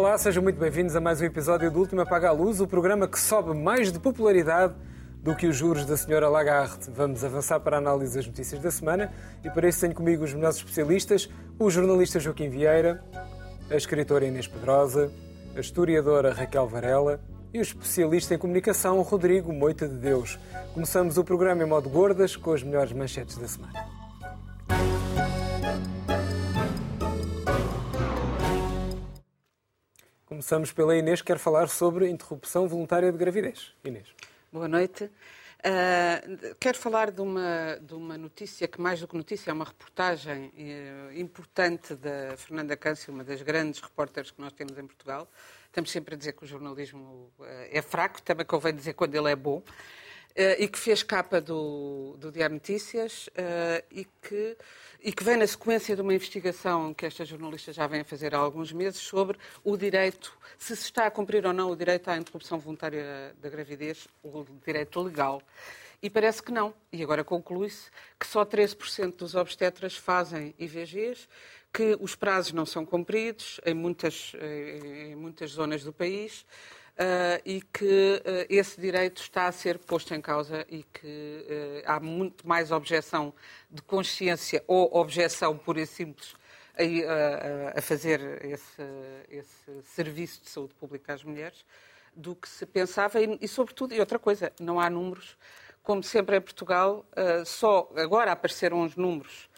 Olá, sejam muito bem-vindos a mais um episódio do Último Apaga a Luz, o programa que sobe mais de popularidade do que os juros da senhora Lagarde. Vamos avançar para a análise das notícias da semana e para isso tenho comigo os melhores especialistas, o jornalista Joaquim Vieira, a escritora Inês Pedrosa, a historiadora Raquel Varela e o especialista em comunicação Rodrigo Moita de Deus. Começamos o programa em modo gordas com as melhores manchetes da semana. Começamos pela Inês, que quer falar sobre interrupção voluntária de gravidez. Inês. Boa noite. Uh, quero falar de uma, de uma notícia que, mais do que notícia, é uma reportagem uh, importante da Fernanda Câncio, uma das grandes repórteres que nós temos em Portugal. Estamos sempre a dizer que o jornalismo uh, é fraco, também convém dizer quando ele é bom. e que fez capa do, do Diário Notícias e que e que vem na sequência de uma investigação que esta jornalista já vem a fazer há alguns meses sobre o direito, se se está a cumprir ou não o direito à interrupção voluntária da gravidez, o direito legal. E parece que não. E agora conclui-se que só 13% dos obstetras fazem IVGs, que os prazos não são cumpridos em muitas, em muitas zonas do país uh, e que uh, esse direito está a ser posto em causa e que uh, há muito mais objeção de consciência ou objeção pura e simples a, a fazer esse, esse, serviço de saúde pública às mulheres do que se pensava. E, e, sobretudo, e outra coisa, não há números, como sempre em Portugal, só agora apareceram os números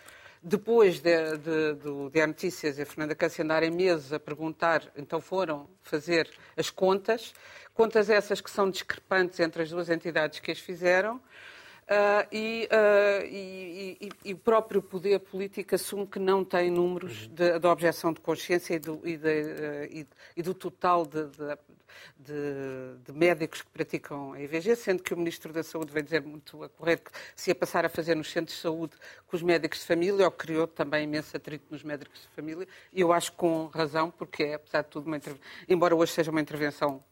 depois de, de, do Diário Notícias e a Fernanda Câncer andarem meses a perguntar, então foram fazer as contas, contas essas que são discrepantes entre as duas entidades que as fizeram, Uh, e, uh, e, e, e, o próprio poder político assume que não tem números de, de objeção de consciência e do, de, uh, do total de, de, médicos que praticam a IVG, sendo que o Ministro da Saúde veio dizer muito a correr que se ia passar a fazer nos centros de saúde com os médicos de família, ou criou também imenso atrito nos médicos de família, e eu acho com razão, porque é, apesar de tudo, uma embora hoje seja uma intervenção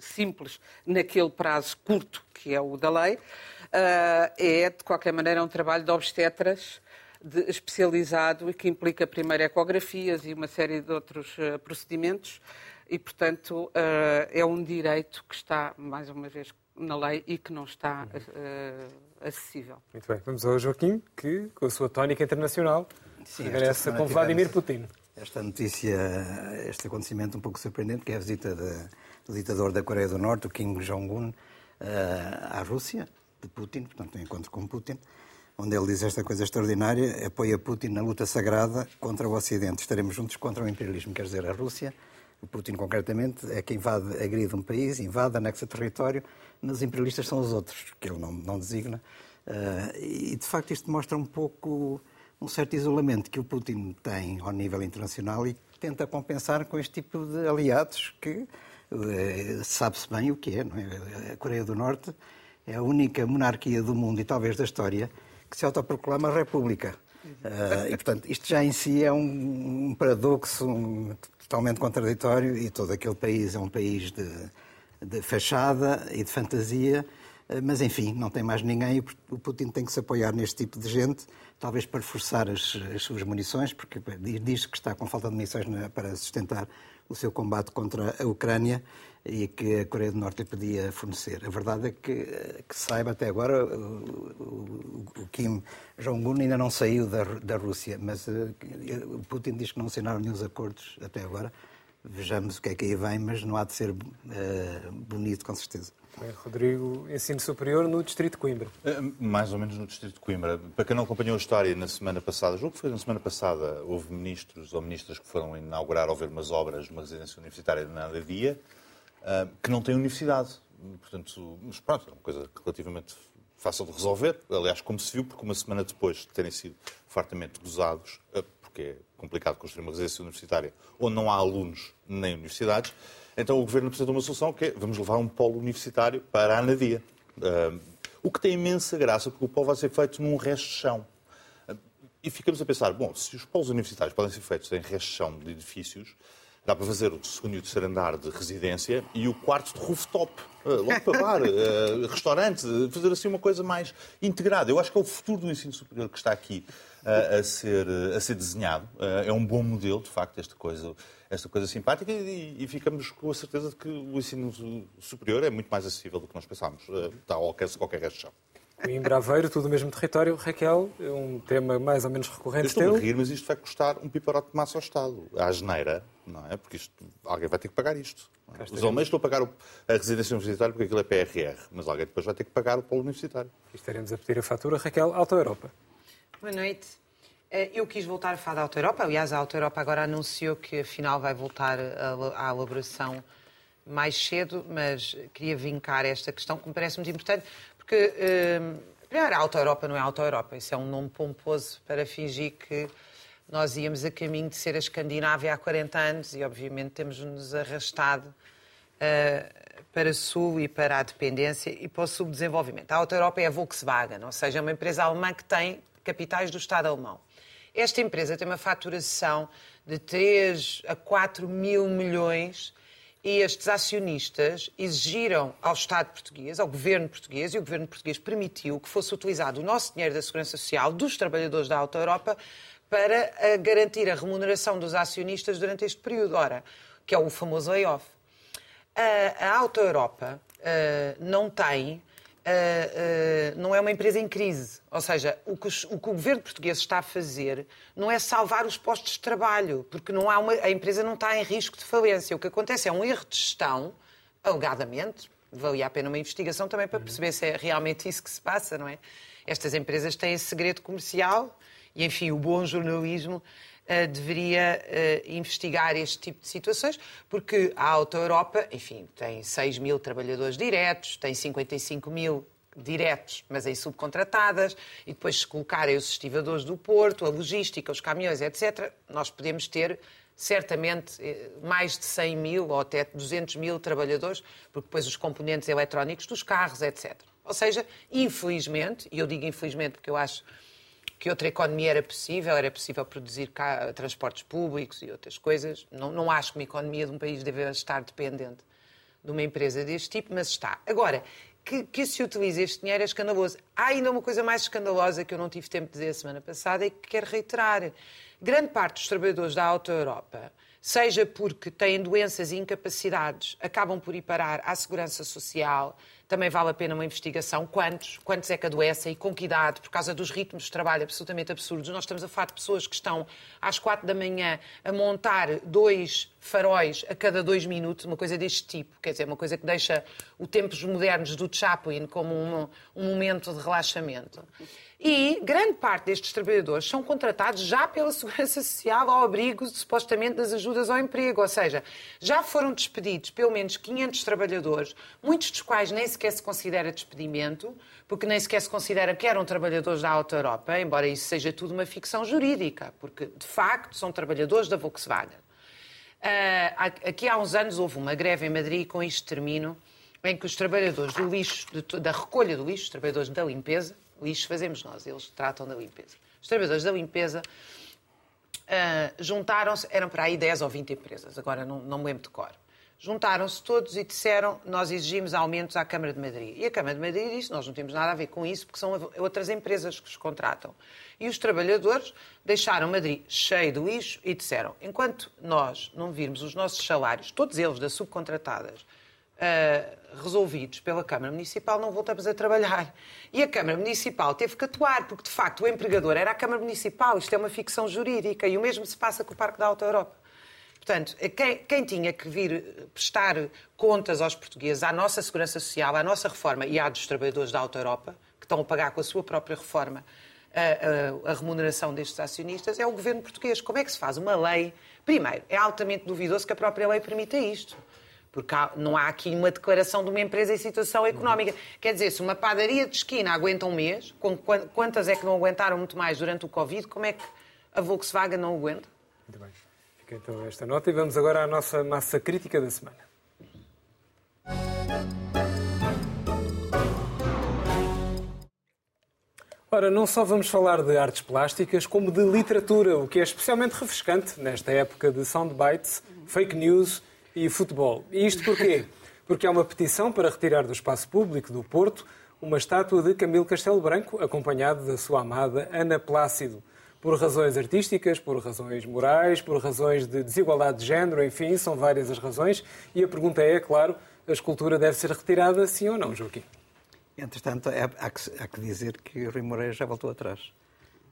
simples naquele prazo curto que é o da lei, é, de qualquer maneira, um trabalho de obstetras de, especializado e que implica primeiro ecografias e uma série de outros uh, procedimentos e, portanto, uh, é um direito que está, mais uma vez, na lei e que não está acessível. Muito bem. Vamos ao Joaquim, que, com a sua tónica internacional, Sim, regressa com Vladimir Putin. Esta notícia, este acontecimento um pouco surpreendente, que é a visita de, do ditador da Coreia do Norte, o Kim Jong-un, à Rússia de Putin, portanto, um encontro com Putin, onde ele diz esta coisa extraordinária: apoia Putin na luta sagrada contra o Ocidente. Estaremos juntos contra o imperialismo, quer dizer, a Rússia. O Putin, concretamente, é quem invade, agride um país, invade, anexa território, mas os imperialistas são os outros, que ele não, não designa. Uh, e, de facto, isto mostra um pouco um certo isolamento que o Putin tem ao nível internacional e tenta compensar com este tipo de aliados que uh, sabe-se bem o que é. É? A Coreia do Norte é a única monarquia do mundo e talvez da história que se autoproclama república. Uh, e, portanto, isto já em si é um, um paradoxo um, totalmente contraditório e todo aquele país é um país de, de fachada e de fantasia, uh, mas, enfim, não tem mais ninguém e o Putin tem que se apoiar neste tipo de gente, talvez para forçar as, as suas munições, porque diz que está com falta de munições para sustentar o seu combate contra a Ucrânia e que a Coreia do Norte lhe podia fornecer. A verdade é que, que saiba até agora, o, o Kim Jong-un ainda não saiu da, da Rússia, mas uh, o Putin diz que não assinaram nenhum acordos até agora. Vejamos o que é que aí vem, mas não há de ser uh, bonito, com certeza. Rodrigo, ensino superior no Distrito de Coimbra. Mais ou menos no Distrito de Coimbra. Para quem não acompanhou a história, na semana passada, julgo que foi na semana passada, houve ministros ou ministras que foram inaugurar ou ver umas obras numa residência universitária de Nada Dia. Ah, que não tem universidade. Portanto, mas pronto, é uma coisa relativamente fácil de resolver. Aliás, como se viu, porque uma semana depois de terem sido fartamente gozados, ah, porque é complicado construir uma residência universitária onde não há alunos nem universidades, então o Governo apresentou uma solução que é vamos levar um polo universitário para a Anadia. Uh, o que tem imensa graça, porque o polo vai ser feito num resto de chão. E ficamos a pensar, bom, se os polos universitários podem ser feitos em resto de chão de edifícios, Dá para fazer o segundo e o terceiro andar de residência e o quarto de rooftop. Uh, logo para bar, uh, restaurante, fazer assim uma coisa mais integrada. Eu acho que é o futuro do ensino superior que está aqui uh, a, ser, a ser desenhado. é um bom modelo, de facto, esta coisa, esta coisa simpática e, e, ficamos com a certeza de que o ensino superior é muito mais acessível do que nós pensámos. está ao alcance de qualquer resto Coimbra, Aveiro, tudo o mesmo território. Raquel, é um tema mais ou menos recorrente. Eu estou a rir, mas isto vai custar um piparote de massa ao Estado. À geneira, não é? Porque isto, alguém vai ter que pagar isto. É? Os alemães estão a pagar a residência universitária porque aquilo é PRR, mas alguém depois vai ter que pagar o polo universitário. Estaremos a pedir a fatura. Raquel, Alta Europa. Boa noite. Eh, eu quis voltar a falar da Alta Europa. Aliás, a Alta Europa agora anunciou que afinal vai voltar à elaboração mais cedo, mas queria vincar esta questão que me parece muito importante, porque, primeiro, a Alta Europa não é Alta Europa, isso é um nome pomposo para fingir que nós íamos a caminho de ser a Escandinávia há 40 anos e, obviamente, temos-nos arrastado uh, para o Sul e para a dependência e para o subdesenvolvimento. A Alta Europa é a Volkswagen, ou seja, é uma empresa alemã que tem capitais do Estado alemão. Esta empresa tem uma faturação de 3 a 4 mil milhões e estes acionistas exigiram ao Estado português, ao governo português, e o governo português permitiu que fosse utilizado o nosso dinheiro da Segurança Social, dos trabalhadores da Alta Europa, para eh, garantir a remuneração dos acionistas durante este período, ora, que é o famoso layoff. A, a Alta Europa uh, não tem Uh, uh, não é uma empresa em crise. Ou seja, o que, o que, o governo português está a fazer não é salvar os postos de trabalho, porque não há uma, a empresa não está em risco de falência. O que acontece é um erro de gestão, alegadamente, valia a pena uma investigação também para perceber se é realmente isso que se passa, não é? Estas empresas têm segredo comercial e, enfim, o bom jornalismo deveria uh, investigar este tipo de situações, porque a Auto Europa, enfim, tem 6 mil trabalhadores diretos, tem 55 mil diretos, mas em subcontratadas, e depois se colocarem os estivadores do Porto, a logística, os caminhões, etc., nós podemos ter certamente eh, mais de 100 mil ou até 200 mil trabalhadores, porque depois os componentes eletrónicos dos carros, etc. Ou seja, infelizmente, e eu digo infelizmente porque eu acho que outra economia era possível, era possível produzir transportes públicos e outras coisas. Não, não acho que uma economia de um país deve estar dependente de uma empresa deste tipo, mas está. Agora, que, que, se utilize este dinheiro é escandaloso. Há ainda uma coisa mais escandalosa que eu não tive tempo de dizer a semana passada e que quero reiterar. Grande parte dos trabalhadores da Auto Europa, seja porque têm doenças e incapacidades, acabam por ir parar à segurança social, também vale a pena uma investigação. Quantos? Quantos é que adoecem e com que idade? Por causa dos ritmos de trabalho absolutamente absurdos. Nós estamos a falar de pessoas que estão às quatro da manhã a montar dois faróis a cada dois minutos, uma coisa deste tipo. Quer dizer, uma coisa que deixa os tempos modernos do Chaplin como um, um momento de relaxamento. E grande parte destes trabalhadores são contratados já pela Segurança Social ao abrigo, supostamente, das ajudas ao emprego. Ou seja, já foram despedidos pelo menos 500 trabalhadores, muitos dos quais nem sequer se considera despedimento, porque nem sequer se considera que eram trabalhadores da Alta Europa, embora isso seja tudo uma ficção jurídica, porque, de facto, são trabalhadores da Volkswagen. Uh, aqui há uns anos houve uma greve em Madrid, com isto termino, em que os trabalhadores do lixo, da recolha do lixo, os trabalhadores da limpeza, lixo fazemos nós, eles tratam da limpeza. Os trabalhadores da limpeza uh, juntaram-se, eram para aí 10 ou 20 empresas, agora não, não me lembro de cor. Juntaram-se todos e disseram: Nós exigimos aumentos à Câmara de Madrid. E a Câmara de Madrid disse: Nós não temos nada a ver com isso, porque são outras empresas que os contratam. E os trabalhadores deixaram Madrid cheio de lixo e disseram: Enquanto nós não virmos os nossos salários, todos eles das subcontratadas, uh, resolvidos pela Câmara Municipal, não voltamos a trabalhar. E a Câmara Municipal teve que atuar, porque de facto o empregador era a Câmara Municipal. Isto é uma ficção jurídica e o mesmo se passa com o Parque da Alta Europa. Portanto, quem, quem, tinha que vir prestar contas aos portugueses, à nossa segurança social, à nossa reforma e à dos trabalhadores da Alta Europa, que estão a pagar com a sua própria reforma a, a, a remuneração destes acionistas, é o governo português. Como é que se faz uma lei? Primeiro, é altamente duvidoso que a própria lei permita isto porque há, não há aqui uma declaração de uma empresa em situação económica. Quer dizer, se uma padaria de esquina aguenta um mês, quantas é que não aguentaram muito mais durante o Covid, como é que a Volkswagen não aguenta? Muito bem. Fica então esta nota e vamos agora à nossa massa crítica da semana. Ora, não só vamos falar de artes plásticas, como de literatura, o que é especialmente refrescante nesta época de soundbites, fake news e futebol. E isto porquê? Porque há uma petição para retirar do espaço público do Porto uma estátua de Camilo Castelo Branco, acompanhado da sua amada Ana Plácido. Por razões artísticas, por razões morais, por razões de desigualdade de género, enfim, são várias as razões. E a pergunta é, claro, a escultura deve ser retirada, sim ou não, Joaquim? Entretanto, é, há que dizer que o Rui Moreira já voltou atrás.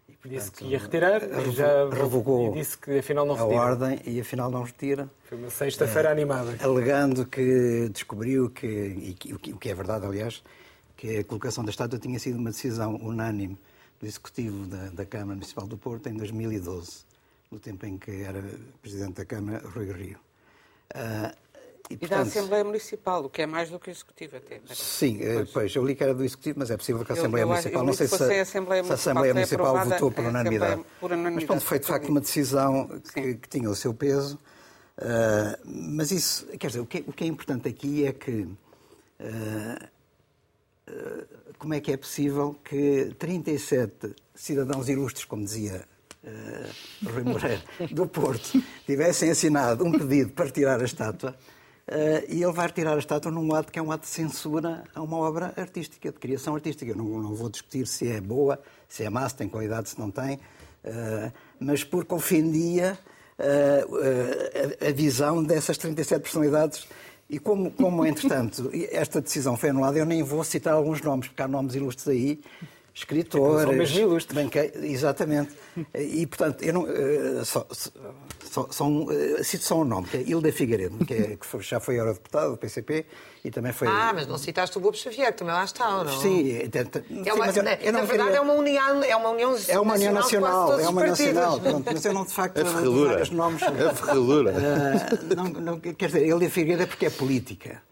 E, portanto, disse que ia retirar e já revogou disse que afinal não retira. a ordem e afinal não retira. Foi uma sexta-feira é, animada. Alegando que descobriu que, e, o que é verdade, aliás, que a colocação da estátua tinha sido uma decisão unânime do Executivo da, da Câmara Municipal do Porto em 2012, no tempo em que era Presidente da Câmara Rui Rio. Uh, e, e portanto, da Assembleia Municipal, o que é mais do que o Executivo até. Sim, eh, pois. pois, eu li que era do Executivo, mas é possível que a Assembleia eu, eu, Municipal, eu não sei se a, Assembleia se a Assembleia Municipal votou por unanimidade. por unanimidade. Mas pronto, foi de facto uma decisão que, que tinha o seu peso. Uh, mas isso, quer dizer, o que, é, o que, é importante aqui é que uh, uh, como é que é possível que 37 cidadãos ilustres, como dizia Rui Moreira, do Porto, tivessem assinado um pedido para tirar a estátua Uh, e ele vai retirar a estátua num ato que é um ato de censura a uma obra artística, de criação artística. Eu não, não vou discutir se é boa, se é má, se tem qualidade, se não tem, uh, mas porque ofendia uh, a, a, visão dessas 37 personalidades. E como, como, entretanto, esta decisão foi anulada, eu nem vou citar alguns nomes, porque há nomes ilustres aí, escritores. São ilustres. Banque... Exatamente. E, portanto, eu não. Eh, só, só, só um, eh, cito só um nome, que é Hilda Figueiredo, que, é, que já foi eurodeputado do PCP e também foi. Ah, mas não citaste o Lobo Xavier, também lá está, ou não? Sim, é uma, sim, eu, eu na verdade queria... é uma união, é uma união É uma união nacional, é uma nacional, pronto, mas eu não de facto. É ferradura. Nomes, é ferradura. Uh, não, não, quer dizer, Hilda Figueiredo é porque é política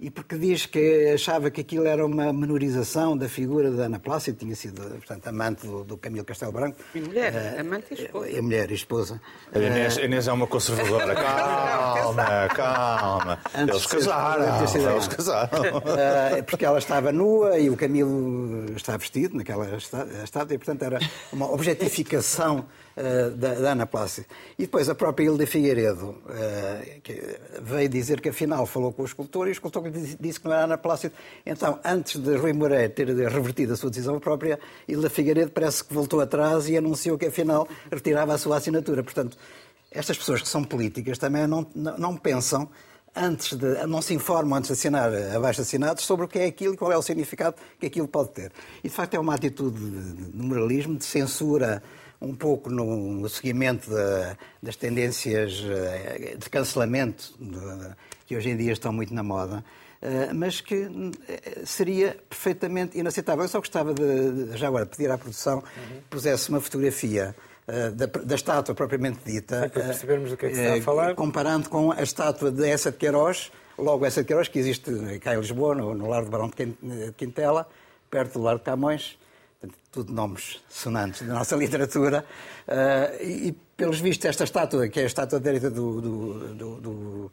e porque diz que achava que aquilo era uma menorização da figura da Ana Plácido, tinha sido, portanto, amante do, do Camilo Castelo Branco. E mulher, uh, amante e esposa. E mulher e esposa. A Inês, a Inês é uma conservadora. calma, calma. Antes eles casaram. Eles casaram. Uh, porque ela estava nua e o Camilo está vestido naquela estátua, e, portanto, era uma objetificação uh, da, da, Ana Plácido. E depois a própria Hilda Figueiredo que veio dizer que, afinal, falou com o escultor e o escultor disse que não era Ana Plácido. Então, antes de Rui Moreira ter revertido a sua decisão própria, Hilda Figueiredo parece que voltou atrás e anunciou que, afinal, retirava a sua assinatura. Portanto, estas pessoas que são políticas também não, não, pensam antes de, não se informam antes de assinar abaixo assinados sobre o que é aquilo e qual é o significado que aquilo pode ter. E de facto é uma atitude de, moralismo, de censura um pouco no, seguimento de, das tendências eh, de cancelamento que hoje em dia estão muito na moda, eh, mas que eh, seria perfeitamente inaceitável. Eu só gostava de, já agora, pedir à produção que pusesse uma fotografia da, da, estátua propriamente dita. para percebermos do que é que está a falar. Comparando com a estátua de Essa de Queiroz, logo Essa de Queiroz, que existe cá em Lisboa, no, no Lar do Barão de Quintela, perto do Lar de Camões, tudo nomes sonantes da nossa literatura, e, pelos vistos esta estátua, que é a estátua direita do, do, do, do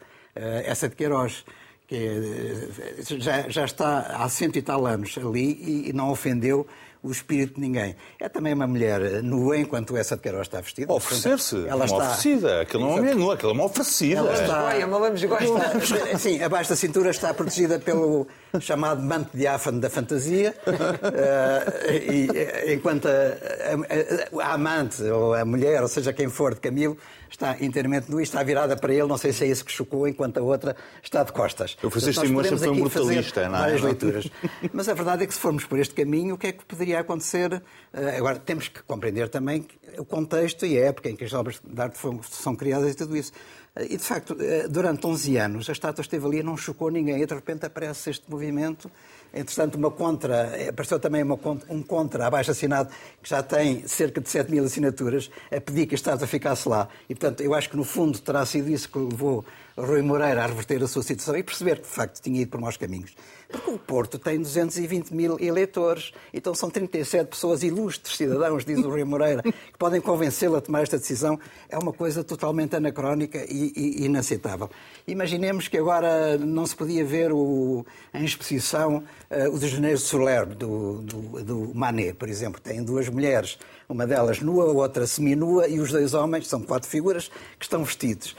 essa de Queiroz, que é, já, já está há cento e tal anos ali e não ofendeu o espírito de ninguém. É também uma mulher nua enquanto essa de Queiroz está vestida. Oferecer-se. Ela uma está... oferecida. Aquilo não é uma mulher nua, aquilo é uma oferecida. Ela está... Uma está... Sim, abaixo da cintura está protegida pelo chamado manto diáfano da fantasia, uh, e, enquanto a, a, a, amante ou a mulher, ou seja, quem for de Camilo, está inteiramente nua e está virada para ele, não sei se é isso que chocou, enquanto a outra está de costas. Eu fiz este foi um brutalista, não é? Várias leituras. Mas a verdade é que se formos por este caminho, o que é que poderia acontecer? Eh, agora, temos que compreender também o contexto e a época em que as obras de arte são criadas e tudo isso. Eh, e, de facto, eh, durante 11 anos, a estátua esteve ali e não chocou ninguém. E, de repente, aparece este movimento. Entretanto, uma contra, apareceu também uma, um contra abaixo assinado, que já tem cerca de 7 mil assinaturas, a pedir que a estátua ficasse lá. E, portanto, eu acho que, no fundo, terá sido isso que levou Rui Moreira a reverter a sua situação e perceber que, de facto, tinha ido por maus caminhos. Porque o Porto tem 220 mil eleitores, então são 37 pessoas ilustres, cidadãos, diz o Rui Moreira, que podem convencê-lo a tomar esta decisão. É uma coisa totalmente anacrónica e, e inaceitável. Imaginemos que agora não se podia ver o, em exposição uh, o de Soler, do, do, do Manet, por exemplo. Tem duas mulheres, uma delas nua, outra seminua, e os dois homens, são quatro figuras, que estão vestidos.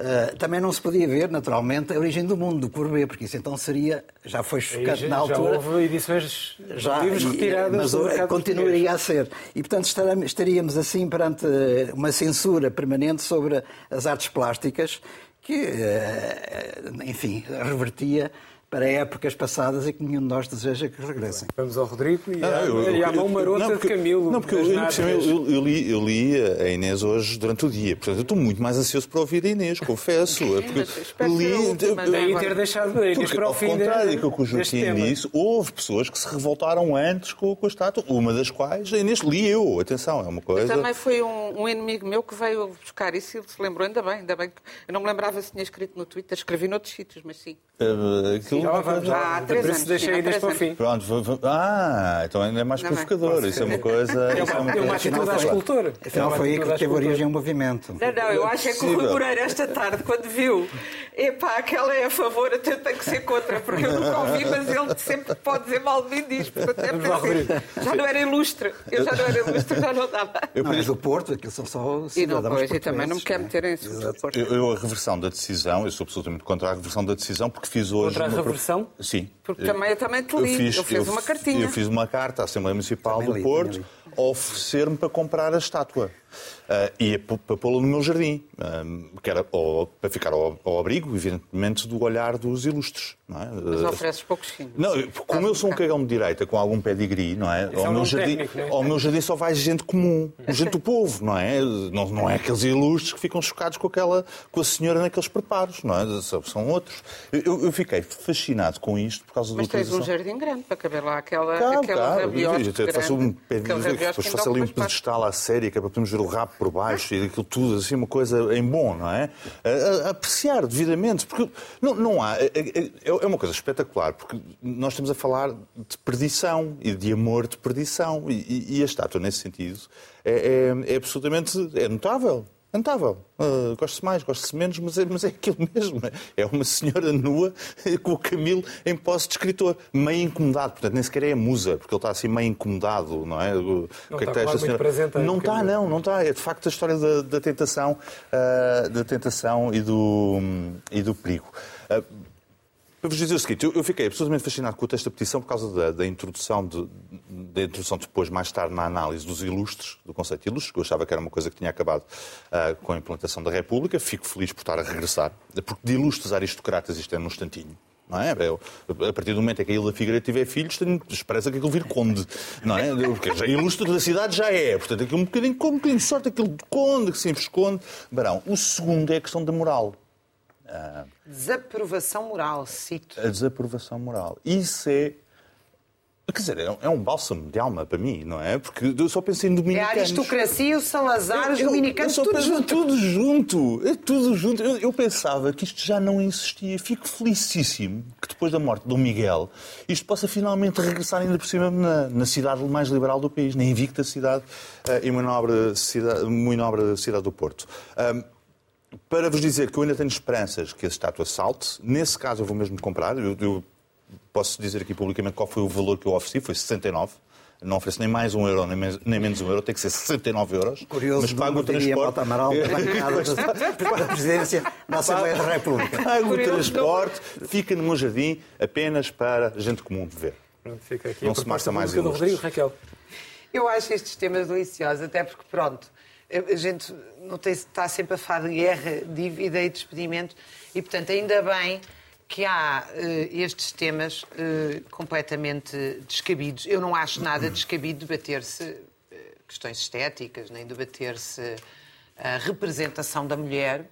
Uh, também não se podia ver, naturalmente, a origem do mundo, do Courbet, porque isso então seria, já foi chocante na altura. Já houve edições já, livros retiradas mas do mercado continuaria a ser. E, portanto, estaríamos assim perante uma censura permanente sobre as artes plásticas que, enfim, revertia para épocas passadas e que nenhum de nós deseja que regressem. Vamos ao Rodrigo e, ah, eu, eu, e à mão marota não, porque, de Camilo. Não, porque eu, eu, eu, li, eu li a Inês hoje durante o dia, portanto eu estou muito mais ansioso para ouvir a Inês, confesso. É porque li, daí ter deixado a Inês para o fim. Ao contrário do que o Joaquim disse, houve pessoas que se revoltaram antes com, com a estátua, uma das quais a Inês li eu, atenção, é uma coisa... também foi um, um, inimigo meu que veio buscar isso e se lembrou, ainda bem, ainda bem. Eu não me lembrava se tinha escrito no Twitter, escrevi noutros sítios, mas sim. Uh, aquilo... Já vamos, já há três anos. deixei ainda para o fim. Pronto, ah, então ainda é mais provocador. Isso é uma coisa. É uma, é uma atitude à escultura. Afinal, foi aí que teve origem o movimento. Não, não, eu acho é que o Rui Moreira, esta tarde, quando viu, epá, aquela é a favor, até tem que ser contra, porque eu nunca ouvi, mas ele sempre pode dizer mal de mim diz. Já não era ilustre. Eu já não era ilustre, já não dava. Eu, não, mas o Porto, aquilo são só E não, pois, e também não me quero meter em isso. Eu, a reversão da decisão, eu sou absolutamente contra a reversão da decisão, porque fiz hoje. Contra a reversão? Sim. Porque também, eu também te li. Eu fiz, eu fiz uma cartinha. Eu fiz uma carta à Assembleia Municipal também do li, Porto a oferecer-me para comprar a estátua. Uh, e para pô-la no meu jardim, uh, que era ou, para ficar ao, ao, abrigo, evidentemente, do olhar dos ilustres. Não é? Mas ofereces poucos sim. Não, como eu sou um cagão de direita com algum pedigree, não é? Ao, é meu jardim, técnico, é? ao meu jardim só vai gente comum, gente do povo, não é? Não, não é aqueles ilustres que ficam chocados com, aquela, com a senhora naqueles preparos, não é? São outros. Eu, eu fiquei fascinado com isto por causa Mas da tens um jardim grande para caber lá aquela, claro, aquela claro. Faço um pedigree, depois faço ali um pedestal à série que é para podermos ver o rabo por baixo e aquilo tudo, assim, uma coisa em bom, não é? A, a apreciar devidamente, porque não, não há. É, é, é, uma coisa espetacular, porque nós estamos a falar de perdição e de amor de perdição, e, e a estátua, nesse sentido, é, é, é absolutamente é notável. Notável. Uh, gosto-se mais, gosto-se menos, mas é, mas é aquilo mesmo. É uma senhora nua com o Camilo em posse de escritor, meio incomodado. Portanto, nem sequer é a musa, porque ele está assim meio incomodado, não é? O, não que é está, esta senhora... Não está, não, não está. É de facto a história da, da tentação, uh, da tentação e do, e do perigo. Uh, para vos dizer o seguinte, eu, fiquei absolutamente fascinado com o texto da petição por causa da, da introdução, de, da introdução depois, mais tarde, na análise dos ilustres, do conceito de ilustres, que eu achava que era uma coisa que tinha acabado uh, com a implantação da República. Fico feliz por estar a regressar, porque de ilustres aristocratas isto é num instantinho. Não é? Eu, a partir do momento em que a Ilha Figueira tiver filhos, tenho esperança que aquilo vir conde. Não é? Porque já ilustre da cidade já é. Portanto, aquilo um bocadinho, com um bocadinho de sorte, aquilo de conde que sempre esconde. Barão. O segundo é a questão da moral. Desaprovação moral, cito. A desaprovação moral. Isso é. Quer dizer, é um bálsamo de alma para mim, não é? Porque eu só penso em dominicanos. É a aristocracia, o Salazar, os dominicanos, eu, eu tudo junto. Tudo junto. É tudo junto. Eu, eu, pensava que isto já não existia. Fico felicíssimo que depois da morte Dom Miguel isto possa finalmente regressar ainda por cima na, na cidade mais liberal do país, na invicta cidade uh, e muito nobre cidade, muito nobre cidade do Porto. Um, para vos dizer que eu ainda tenho esperanças que a estátua salte, nesse caso eu vou mesmo comprar. Eu, eu posso dizer aqui publicamente qual foi o valor que eu ofereci, foi 69 não ofereço nem mais um euro, nem, nem, menos um euro, tem que ser 69 euros. Curioso, mas pago o transporte. Amaral, da presidência da Assembleia da República. Pago o transporte, fica no meu jardim apenas para gente comum ver. Fica aqui não se mostra mais ilustres. Rodrigo, Raquel. Eu acho estes temas deliciosos, até porque, pronto, a gente não tem, está sempre a falar de guerra, dívida e despedimento, e, portanto, ainda bem que há uh, estes temas uh, completamente descabidos. Eu não acho nada descabido debater-se uh, questões estéticas, nem debater-se a representação da mulher,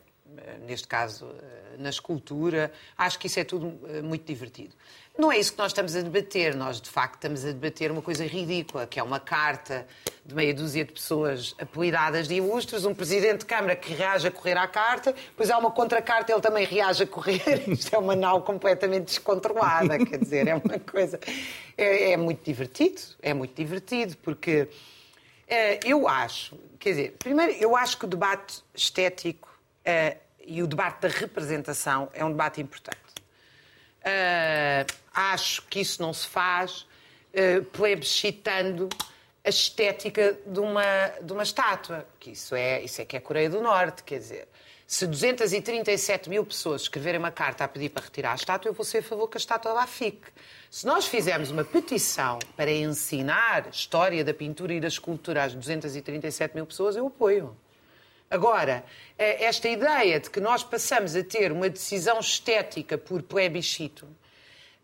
neste caso na escultura. Acho que isso é tudo muito divertido. Não é isso que nós estamos a debater. Nós, de facto, estamos a debater uma coisa ridícula, que é uma carta de meia dúzia de pessoas apelidadas de ilustres, um presidente de Câmara que reage a correr à carta, depois há uma contracarta, ele também reage a correr. Isto é uma nau completamente descontrolada, quer dizer, é uma coisa... É, é muito divertido, é muito divertido, porque é, eu acho, quer dizer, primeiro, eu acho que o debate estético é, e o debate da representação é um debate importante. Uh, acho que isso não se faz uh, plebiscitando a estética de uma, de uma estátua. Que isso, é, isso é que é a Coreia do Norte, quer dizer. Se 237 mil pessoas escreverem uma carta a pedir para retirar a estátua, eu vou ser a favor que a estátua lá fique. Se nós fizermos uma petição para ensinar história da pintura e da escultura às 237 mil pessoas, eu apoio. Agora, eh, esta ideia de que nós passamos a ter uma decisão estética por plebiscito,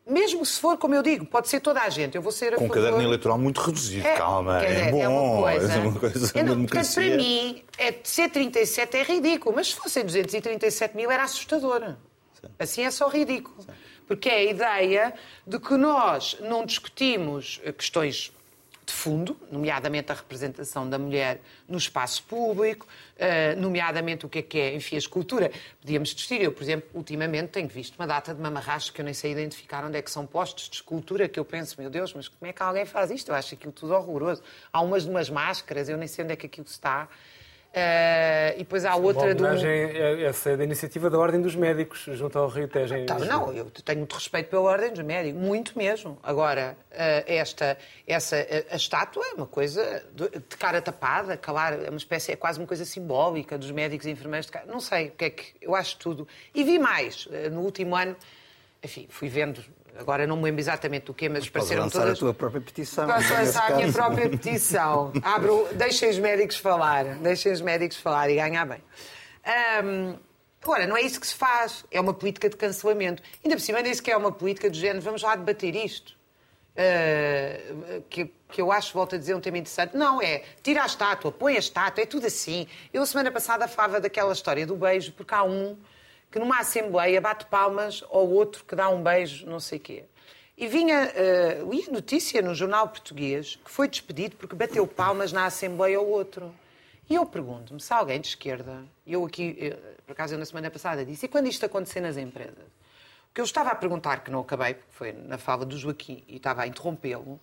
mesmo se for, como eu digo, pode ser toda a gente. Eu vou ser a Com um caderno eleitoral muito reduzido, é, calma, é, bom. É uma coisa. É uma coisa é, não, portanto, para mim, é, ser 37 é ridículo, mas se fossem 237 mil era assustador. Sim. Assim é só ridículo. Sim. Porque é a ideia de que nós não discutimos questões de fundo, nomeadamente a representação da mulher no espaço público, eh, nomeadamente o que é que é, enfim, a escultura. Podíamos discutir. Eu, por exemplo, ultimamente tenho visto uma data de mamarrachos que eu nem sei identificar onde é que são postos de escultura, que eu penso, meu Deus, mas como é que alguém faz isto? Eu acho aquilo tudo horroroso. Há umas de umas máscaras, eu nem sei onde é que aquilo está. Uh, e depois há outra do. Essa é da iniciativa da Ordem dos Médicos, junto ao Rio Tejo. Tá, não, eu tenho muito respeito pela Ordem dos Médicos, muito mesmo. Agora, uh, esta, essa, a, a, estátua é uma coisa de cara tapada, calar, é uma espécie, é quase uma coisa simbólica dos médicos e enfermeiros de cara. Não sei o que é que. Eu acho tudo. E vi mais. Uh, no último ano, enfim, fui vendo Agora não me lembro exatamente do quê, mas, mas pareceram todas... a tua própria petição. Posso lançar a minha própria petição. Abro, deixem os médicos falar, deixem os médicos falar e ganhar bem. Um, agora, não é isso que se faz, é uma política de cancelamento. Ainda por cima, nem sequer é uma política do género, vamos lá debater isto. Uh, que, que eu acho, volto a dizer, um tema interessante. Não, é tira a estátua, põe a estátua, é tudo assim. Eu, semana passada, falava daquela história do beijo, porque há um que numa Assembleia bate palmas ao outro que dá um beijo, não sei quê. E vinha, uh, notícia no jornal português que foi despedido porque bateu palmas na Assembleia ao outro. E eu pergunto-me se alguém de esquerda, eu aqui, eu, eh, por acaso eu na semana passada disse, e quando isto acontecer nas empresas? O que eu estava a perguntar, que não acabei, porque foi na fala do Joaquim e estava a interrompê-lo,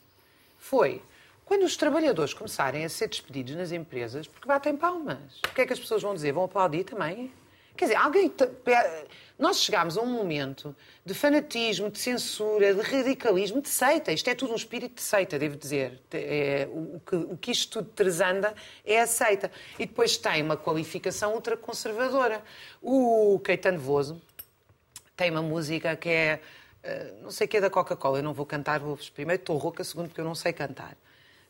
foi quando os trabalhadores começarem a ser despedidos nas empresas, porque batem palmas. O que é que as pessoas vão dizer? Vão aplaudir também? Quer dizer, alguém. Nós chegámos a um momento de fanatismo, de censura, de radicalismo, de seita. Isto é tudo um espírito de seita, devo dizer. É, o, que, o que isto tudo trazanda é a seita. E depois tem uma qualificação ultraconservadora. O Caetano Voso tem uma música que é. Eh, não sei que é da Coca-Cola, eu não vou cantar, primeiro estou rouca, segundo porque eu não sei cantar.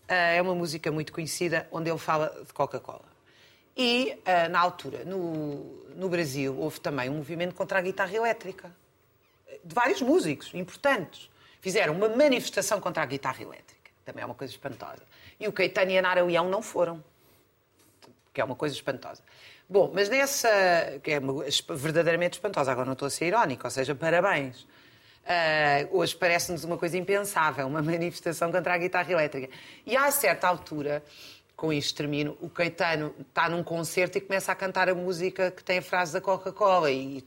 Eh, é uma música muito conhecida onde ele fala de Coca-Cola. E, uh, na altura, no, no Brasil, houve também um movimento contra a guitarra elétrica. De vários músicos importantes. Fizeram uma manifestação contra a guitarra elétrica. Também é uma coisa espantosa. E o Caetano e a Nara Leão não foram. Que é uma coisa espantosa. Bom, mas nessa. que é verdadeiramente espantosa, agora não estou a ser irónica, ou seja, parabéns. Uh, hoje parece-nos uma coisa impensável, uma manifestação contra a guitarra elétrica. E a certa altura com isto termino, o Caetano está num concerto e começa a cantar a música que tem a frase da Coca-Cola e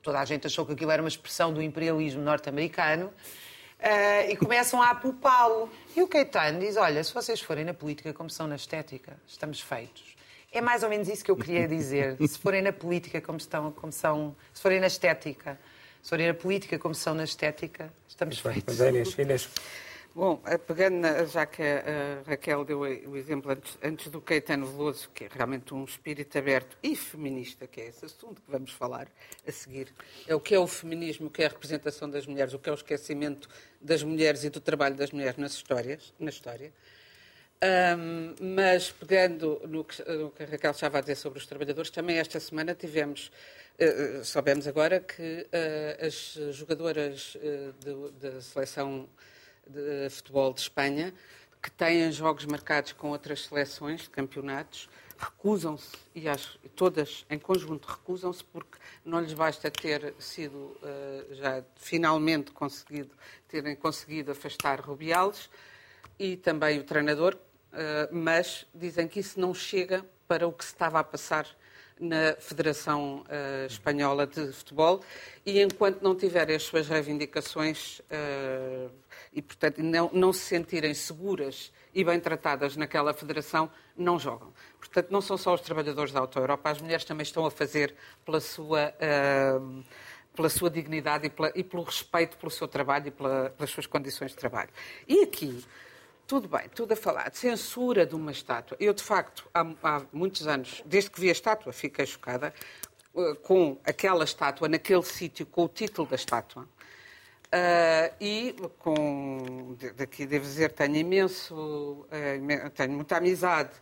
toda a gente achou que aquilo era uma expressão do imperialismo norte-americano uh, e começam a apupá-lo. E o Caetano diz, olha, se vocês forem na política como são na estética, estamos feitos. É mais ou menos isso que eu queria dizer. Se forem na política como, estão, como são, se forem na estética, se forem na política como são na estética, estamos feitos. Inês, Inês. Bom, eh, pegando, já que a Raquel deu o exemplo antes, antes, do Caetano Veloso, que é realmente um espírito aberto e feminista, que é esse assunto que vamos falar a seguir, é o que é o feminismo, o que é a representação das mulheres, o que é o esquecimento das mulheres e do trabalho das mulheres nas histórias, na história. Um, mas pegando no que, no que, a Raquel estava a dizer sobre os trabalhadores, também esta semana tivemos, uh, soubemos agora que uh, as jogadoras uh, da seleção de futebol de Espanha, que têm jogos marcados com outras seleções de campeonatos, recusam-se, e acho, todas em conjunto recusam-se, porque não lhes basta ter sido uh, já finalmente conseguido, terem conseguido afastar Rubiales e também o treinador, uh, mas dizem que isso não chega para o que se estava a passar na Federação uh, Espanhola de Futebol e enquanto não tiverem as suas reivindicações uh, e, portanto, não, não se sentirem seguras e bem tratadas naquela federação, não jogam. Portanto, não são só os trabalhadores da Auto Europa, as mulheres também estão a fazer pela sua, uh, pela sua dignidade e, pela, e, pelo respeito pelo seu trabalho e pela, pelas suas condições de trabalho. E aqui, tudo bem, tudo a falar de censura de uma estátua. Eu, de facto, há, há muitos anos, desde que vi a estátua, fiquei chocada uh, com aquela estátua, naquele sítio, com o título da estátua. Uh, e com daqui devo dizer tenho imenso uh, tenho muita amizade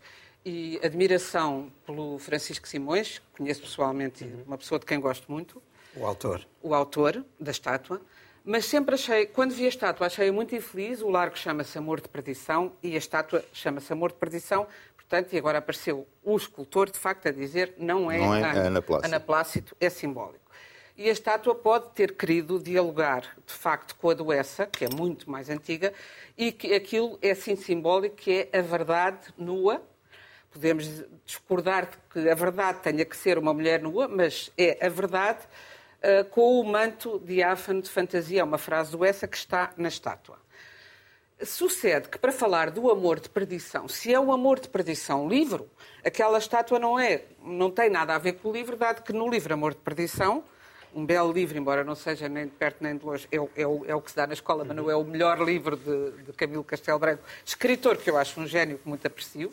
e admiração pelo Francisco Simões conheço pessoalmente uhum. uma pessoa de quem gosto muito o autor o autor da estátua mas sempre achei, quando vi a estátua, achei muito infeliz. O largo chama-se Amor de Perdição e a estátua chama-se Amor de Perdição. Portanto, e agora apareceu o escultor, de facto, a dizer não é, não é Ana, Ana, Plácido. Ana Plácido, é simbólico. E a estátua pode ter querido dialogar, de facto, com a doença, que é muito mais antiga, e que aquilo é assim simbólico, que é a verdade nua. Podemos discordar de que a verdade tenha que ser uma mulher nua, mas é a verdade uh, com o manto diáfano de fantasia. É uma frase do Essa que está na estátua. Sucede que para falar do amor de perdição, se é o amor de perdição livro, aquela estátua não é, não tem nada a ver com o livro, dado que no livro Amor de Perdição, um belo livro, embora não seja nem de perto nem de longe, é, o, é é o que se dá na escola, mas não é o melhor livro de, de Camilo Castelo Branco, escritor que eu acho um gênio que muito aprecio.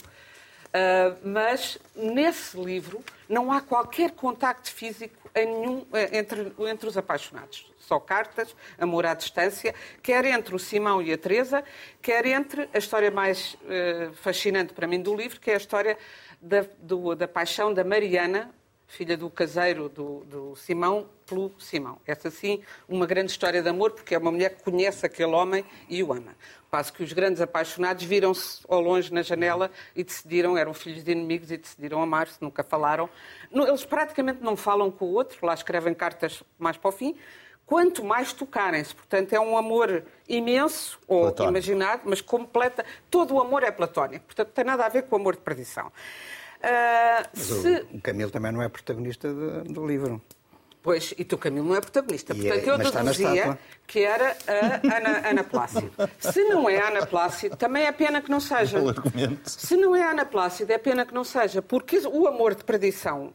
Uh, mas nesse livro não há qualquer contacto físico nenhum, eh, entre, entre os apaixonados. Só cartas, amor à distância, quer entre o Simão e a Teresa, quer entre a história mais uh, fascinante para mim do livro, que é a história da, do, da paixão da Mariana, filha do caseiro do, do, Simão, pelo Simão. Essa sim, uma grande história de amor, porque é uma mulher que conhece aquele homem e o ama. Passo que os grandes apaixonados viram-se ao longe na janela e decidiram, eram filhos de inimigos e decidiram amar-se, nunca falaram. Eles praticamente não falam com o outro, lá escrevem cartas mais para o fim, quanto mais tocarem-se. Portanto, é um amor imenso, ou platónico. imaginado, mas completa. Todo o amor é platónico. Portanto, não tem nada a ver com o amor de perdição. Uh, se... O Camilo também não é protagonista de, do livro. Pois, e tu, Camilo, não é protagonista. E Portanto, é, eu deduzia que era a Ana, Ana Plácido. Se não é Ana Plácido, também é pena que não seja. Se não é Ana Plácido, é pena que não seja. Porque o amor de perdição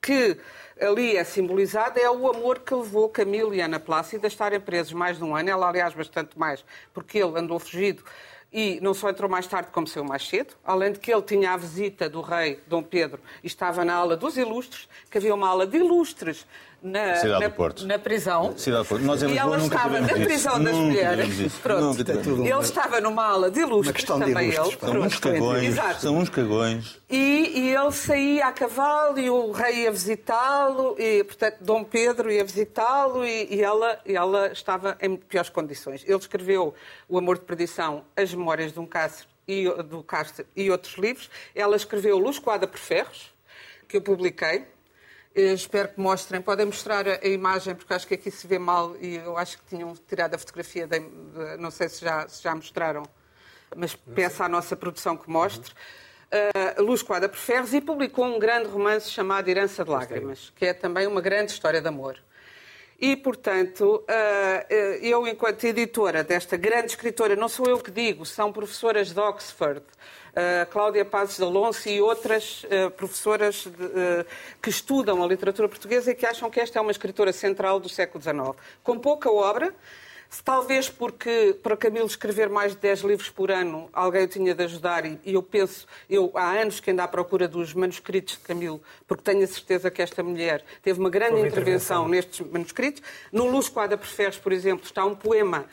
que ali é simbolizado é o amor que levou Camilo e Ana Plácido a estarem presos mais de um ano. Ela, aliás, bastante mais, porque ele andou fugido e não só entrou mais tarde, como saiu mais cedo, além de que ele tinha a visita do rei Dom Pedro e estava na ala dos ilustres, que havia uma ala de ilustres na, Cidade na, do Porto. na prisão. Cidade do Porto. Nós e ela estava na prisão das mulheres. Pronto. Ele estava numa ala de ilustres, também de ilustres, ele. São uns cagões. Exato. São uns cagões. E, e, ele saía a cavalo e o rei ia visitá-lo, e portanto Dom Pedro ia visitá-lo e, e, ela, e ela estava em piores condições. Ele escreveu O Amor de Perdição, As Memórias de um Castro e, do Castro e outros livros. Ela escreveu Luz Coada por Ferros, que eu publiquei eu espero que mostrem. Podem mostrar a, imagem, porque acho que aqui se vê mal e eu acho que tinham tirado a fotografia. De, de, não sei se já, se já mostraram, mas peço à nossa produção que mostre. Uh, Luz Quadra Preferes e publicou um grande romance chamado Herança de Lágrimas, que é também uma grande história de amor. E, portanto, uh, eu, enquanto editora desta grande escritora, não sou eu que digo, são professoras de Oxford, uh, Cláudia Pazes de Alonso e outras professoras que estudam a literatura portuguesa e que acham que esta é uma escritora central do século XIX. Com pouca obra, Talvez porque para Camilo escrever mais de 10 livros por ano, alguém o tinha de ajudar e, eu penso, eu há anos que ando à procura dos manuscritos de Camilo, porque tenho a certeza que esta mulher teve uma grande intervenção, intervenção nestes manuscritos. No Luz Quadra Preferes, por exemplo, está um poema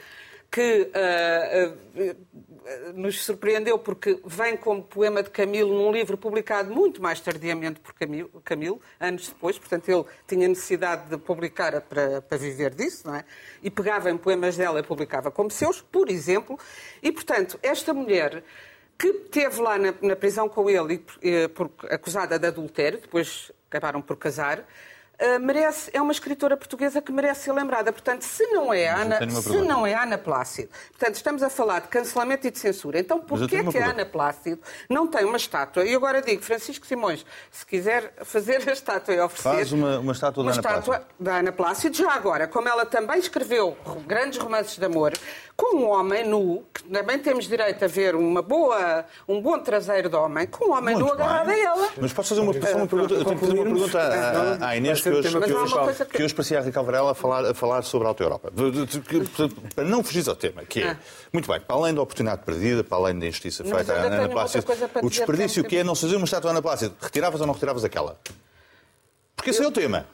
que uh, uh, nos surpreendeu porque vem como poema de Camilo num livro publicado muito mais tardiamente por Camilo, Camilo, anos depois, portanto ele tinha necessidade de publicar para, para viver disso, não é? E pegava em poemas dela e publicava como seus, por exemplo, e portanto esta mulher que teve lá na, na prisão com ele, e, eh, por, acusada de adultério, depois acabaram por casar, Uh, merece, é uma escritora portuguesa que merece ser lembrada. Portanto, se não é Ana, se não é Ana Plácido, portanto, estamos a falar de cancelamento e de censura. Então, porquê que a Ana Plácido não tem uma estátua? E agora digo, Francisco Simões, se quiser fazer a estátua e oferecer... Faz uma, uma estátua uma da Ana estátua Plácido. da Ana Plácido. Já agora, como ela também escreveu grandes romances de amor, com um homem nu, que também temos direito a ver uma boa, um bom traseiro de homem, com um homem Muito nu agarrado a ela. Mas posso fazer uma, só uma pergunta? Eu tenho que fazer uma pergunta à- à Inês, que hoje, que hoje, que- hoje parecia a Raquel Varela a falar, a falar sobre a Alta Europa. Para não fugir ao tema, que é, Ah. muito bem, para além da oportunidade perdida, para além da injustiça feita à Ana Plácido, o dizer, desperdício que é não fazer uma estátua à Ana Plácido, retiravas ou não retiravas aquela? Porque esse é o tema.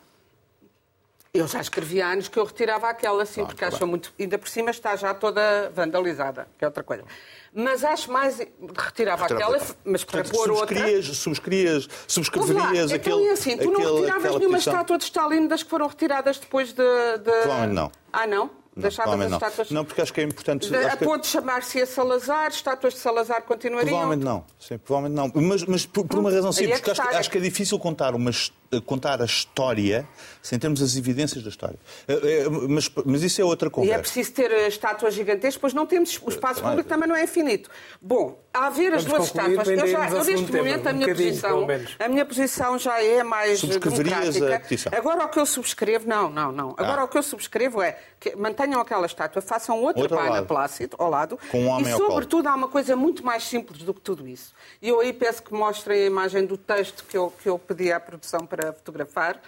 Eu já escrevi há anos que eu retirava aquela, sim, Ah, porque tá acho muito. Ainda por cima está já toda vandalizada, que é outra coisa. Mas acho mais. Retirava aquela, mas para Portanto, pôr outra. subscrias, Ouve lá, subscreverias então, aquele. e assim, tu não aquele- retiravas aquela nenhuma petição. estátua de Stalin das que foram retiradas depois de. de... Provavelmente não. Ah, não? Não, Deixavas as estátuas. não. Não, porque acho que é importante. De- a que- ponto de chamar-se a Salazar, estátuas de Salazar continuariam. Provavelmente não, sim, provavelmente não. Mas, mas por, por uma razão é simples, que porque acho, acho que é difícil contar, uma, his- contar a história sem termos as evidências da história. É, é, Mas, mas isso é outra E é conversa. preciso ter eh, estátuas gigantescas, pois não temos. O espaço público também não é infinito. Bom, a haver as duas estátuas, eu, já, eu neste momento a um minha bocadinho, posição, a minha posição já é mais Subscreverias a democrática. petição. Agora o que eu subscrevo, não, não, não. Agora Ah. o que eu subscrevo é que mantenham aquela estátua, façam outra Outra ao para a Ana lado. Plácido ao lado. Com um homem e sobretudo há uma coisa muito mais simples do que tudo isso. E eu aí peço que mostrem a imagem do texto que eu, que eu pedi à produção para fotografar.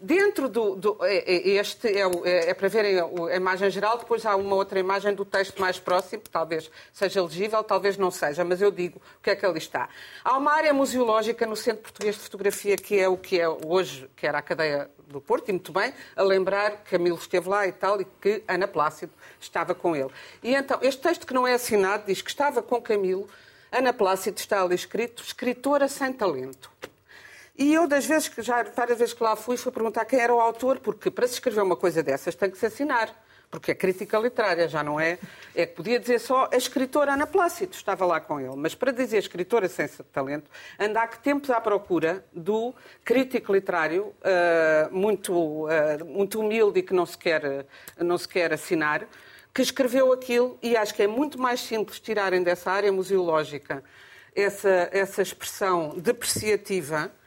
Dentro do. do- é- é- este é, é- é para verem a imagem geral, depois há uma outra imagem do texto mais próximo, que talvez seja legível, talvez não seja, mas eu digo o que é que ali está. Há uma área museológica no Centro Português de Fotografia, que é o que é hoje, que era a cadeia do Porto, e muito bem, a lembrar que Camilo esteve lá e tal, e que Ana Plácido estava com ele. E então, este texto que não é assinado diz que estava com Camilo, Ana Plácido está ali escrito, escritora sem talento. E eu, das vezes que já, várias vezes que lá fui, fui perguntar quem era o autor, porque para se escrever uma coisa dessas tem que se assinar. Porque é crítica literária, já não é. É que podia dizer só a escritora Ana Plácido, estava lá com ele. Mas para dizer escritora sem talento, anda há que tempos à procura do crítico literário, ah, muito, ah, muito humilde e que não se, quer, não se quer assinar, que escreveu aquilo, e acho que é muito mais simples tirarem dessa área museológica essa, essa expressão depreciativa, uh, uh,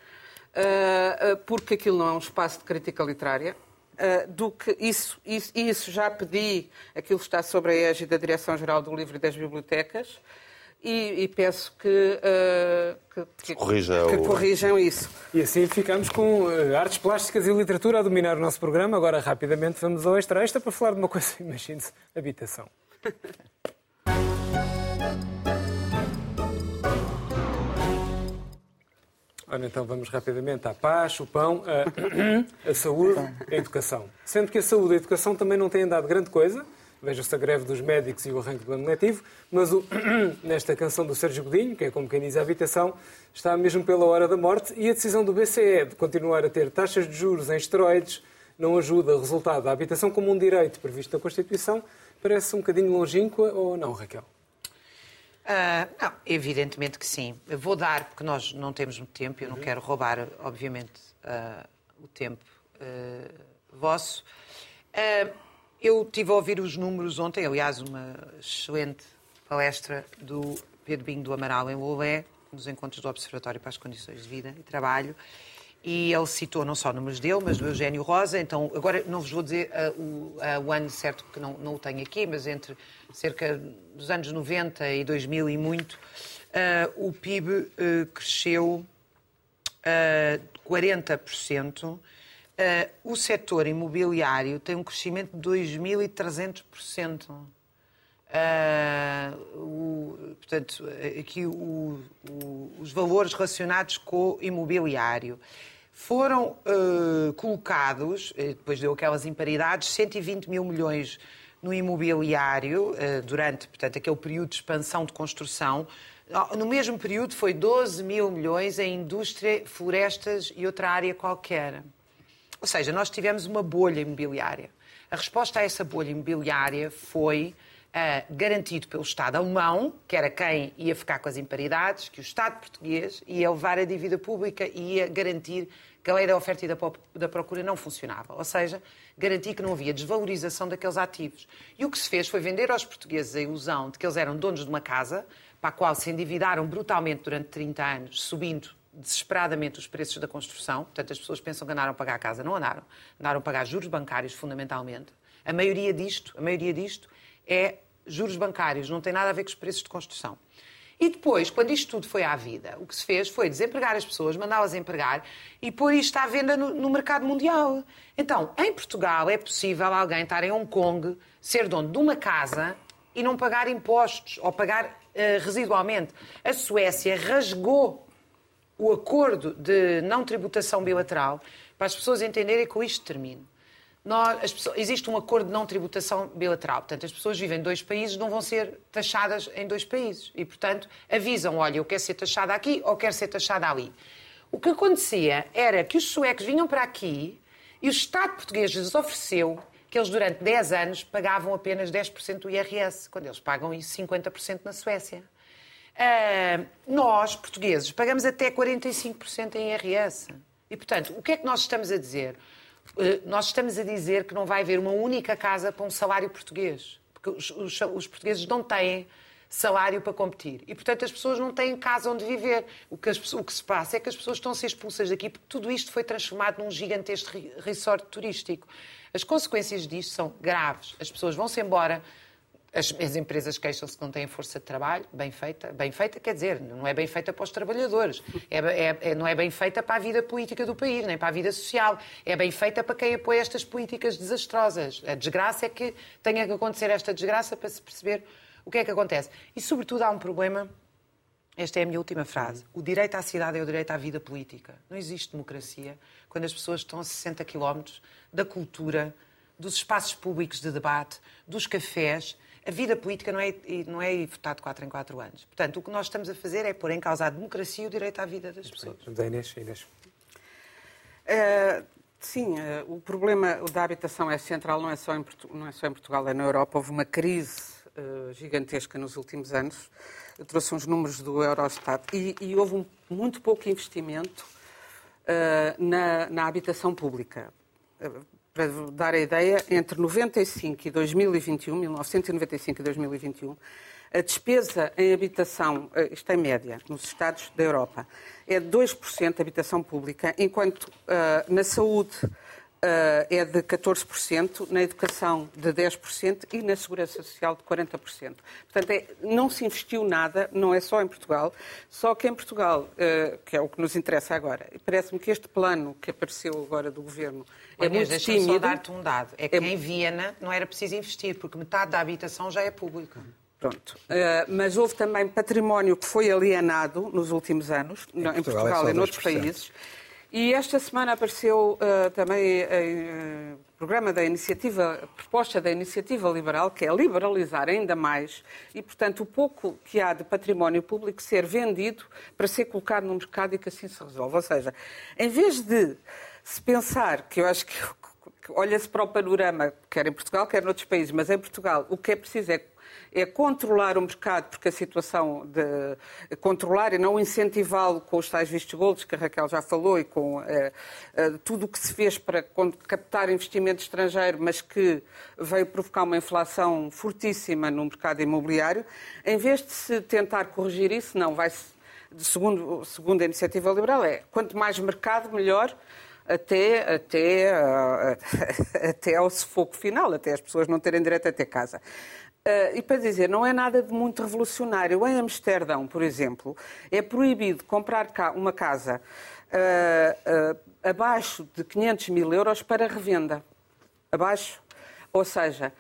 porque aquilo não é um espaço de crítica literária, uh, do que isso, isso, isso já pedi, aquilo está sobre a égide da Direção-Geral do Livro e das Bibliotecas, e, e peço que, uh, que, que, Corrija que o- corrijam isso. E assim ficamos com eh, artes plásticas e literatura a dominar o nosso programa. Agora, rapidamente, vamos ao extra extra para falar de uma coisa, imagine-se, habitação. Ora, então vamos rapidamente à paz, o pão, a, a saúde, a educação. Sendo que a saúde e a educação também não têm dado grande coisa, veja-se a greve dos médicos e o arranque do ano letivo, mas o, nesta canção do Sérgio Godinho, que é como quem diz a habitação, está mesmo pela hora da morte e a decisão do BCE de continuar a ter taxas de juros em esteroides não ajuda o resultado da habitação como um direito previsto na Constituição, parece um bocadinho longínqua ou não, Raquel? Ah, não, evidentemente que sim. Eu vou dar, porque nós não temos muito tempo, Uhum. eu não quero roubar, obviamente, ah, o tempo ah, vosso. Eu tive a ouvir os números ontem, aliás, uma excelente palestra do Pedro Binho do Amaral em Lolé, nos encontros do Observatório para as Condições de Vida e Trabalho. E ele citou não só números dele, mas do Eugênio Rosa. Então, agora não vos vou dizer ah, o, ah, o ano certo, porque não, não o tenho aqui, mas entre cerca dos anos 90 e 2000 e muito, ah, o PIB cresceu ah, 40%. Ah, o setor imobiliário tem um crescimento de 2.300%. Ah, o- portanto, aqui o- o- os valores relacionados com o imobiliário foram ah, colocados, eh, depois deu aquelas imparidades, 120 mil milhões no imobiliário ah, durante, portanto, aquele período de expansão de construção. Ah, No mesmo período foi 12 mil milhões em indústria, florestas e outra área qualquer. Ou seja, nós tivemos uma bolha imobiliária. A resposta a essa bolha imobiliária foi uh, garantido pelo Estado alemão, que era quem ia ficar com as imparidades, que o Estado português ia levar a dívida pública e ia garantir que a lei da oferta e da, da procura não funcionava. Ou seja, garantir que não havia desvalorização daqueles ativos. E o que se fez foi vender aos portugueses a ilusão de que eles eram donos de uma casa, para a qual se endividaram brutalmente durante 30 anos, subindo desesperadamente os preços da construção. Portanto, as pessoas pensam que andaram a pagar a casa. Não andaram. Andaram a pagar juros bancários, fundamentalmente. A maioria disto, a maioria disto é juros bancários, não tem nada a ver com os preços de construção. E depois, quando isto tudo foi à vida, o que se fez foi desempregar as pessoas, mandá-las empregar e pôr isto à venda no, no, mercado mundial. Então, em Portugal é possível alguém estar em Hong Kong, ser dono de uma casa e não pagar impostos ou pagar uh, residualmente. A Suécia rasgou o acordo de não tributação bilateral para as pessoas entenderem que isto termino nós, pessoas, existe um acordo de não tributação bilateral. Portanto, as pessoas vivem em dois países, não vão ser taxadas em dois países. E, portanto, avisam: olha, eu quero ser taxada aqui ou quero ser taxada ali. O que acontecia era que os suecos vinham para aqui e o Estado português lhes ofereceu que eles, durante 10 anos, pagavam apenas 10% do IRS, quando eles pagam isso 50% na Suécia. Uh, nós, portugueses, pagamos até 45% em IRS. E, portanto, o que é que nós estamos a dizer? Eh, nós estamos a dizer que não vai haver uma única casa para um salário português. Porque os, os, os, portugueses não têm salário para competir. E, portanto, as pessoas não têm casa onde viver. O que, as, o que se passa é que as pessoas estão a ser expulsas daqui porque tudo isto foi transformado num gigantesco resort turístico. As consequências disto são graves. As pessoas vão-se embora, as, as empresas queixam-se que não têm força de trabalho, bem feita. Bem feita quer dizer, não é bem feita para os trabalhadores, é, é, é, não é bem feita para a vida política do país, nem para a vida social. É bem feita para quem apoia estas políticas desastrosas. A desgraça é que tenha que acontecer esta desgraça para se perceber o que é que acontece. E, sobretudo, há um problema. Esta é a minha última frase. O direito à cidade é o direito à vida política. Não existe democracia quando as pessoas estão a 60 quilómetros da cultura, dos espaços públicos de debate, dos cafés a vida política não é, não é votar de 4 em 4 anos. Portanto, o que nós estamos a fazer é pôr em causa a democracia e o direito à vida das pessoas. Da Inês, Inês. Uh, sim, uh, o problema da habitação é central, não é, só em, não é só em Portugal, é na Europa. Houve uma crise uh, gigantesca nos últimos anos. Eu trouxe uns números do Eurostat e, e houve um, muito pouco investimento na, na habitação pública para dar a ideia, entre 95 e 2021, 1995 e 2021, a despesa em habitação, eh, isto em média, nos Estados da Europa, é de 2% de habitação pública, enquanto uh, na saúde é de 14%, na educação de 10% e na segurança social de 40%. Portanto, é, não se investiu nada, não é só em Portugal, só que em Portugal, uh, que é o que nos interessa agora, parece-me que este plano que apareceu agora do Governo é muito deixa tímido. só dar-te um dado. É que é... em Viena não era preciso investir, porque metade da habitação já é pública. Pronto. Uh, mas houve também património que foi alienado nos últimos anos, em, em Portugal, Portugal é e noutros países. E esta semana apareceu uh, também o uh, programa da iniciativa, proposta da iniciativa liberal, que é liberalizar ainda mais e, portanto, o pouco que há de património público ser vendido para ser colocado no mercado e que assim se resolve. Ou seja, em vez de se pensar, que eu acho que olha-se para o panorama, quer em Portugal, quer noutros países, mas em Portugal o que é preciso é é controlar o mercado, porque a situação de controlar e não incentivá-lo com os tais vistos gold, que a Raquel já falou, e com eh, eh, tudo o que se fez para captar investimento estrangeiro, mas que veio provocar uma inflação fortíssima no mercado imobiliário, em vez de se tentar corrigir isso, não, vai segundo, segundo a iniciativa liberal, é quanto mais mercado, melhor até, até, até ao sufoco final, até as pessoas não terem direito a ter casa. Uh, e para dizer, não é nada de muito revolucionário. Em Amsterdão, por exemplo, é proibido comprar uma casa uh, uh, abaixo de 500 mil euros para revenda. Abaixo. Ou seja,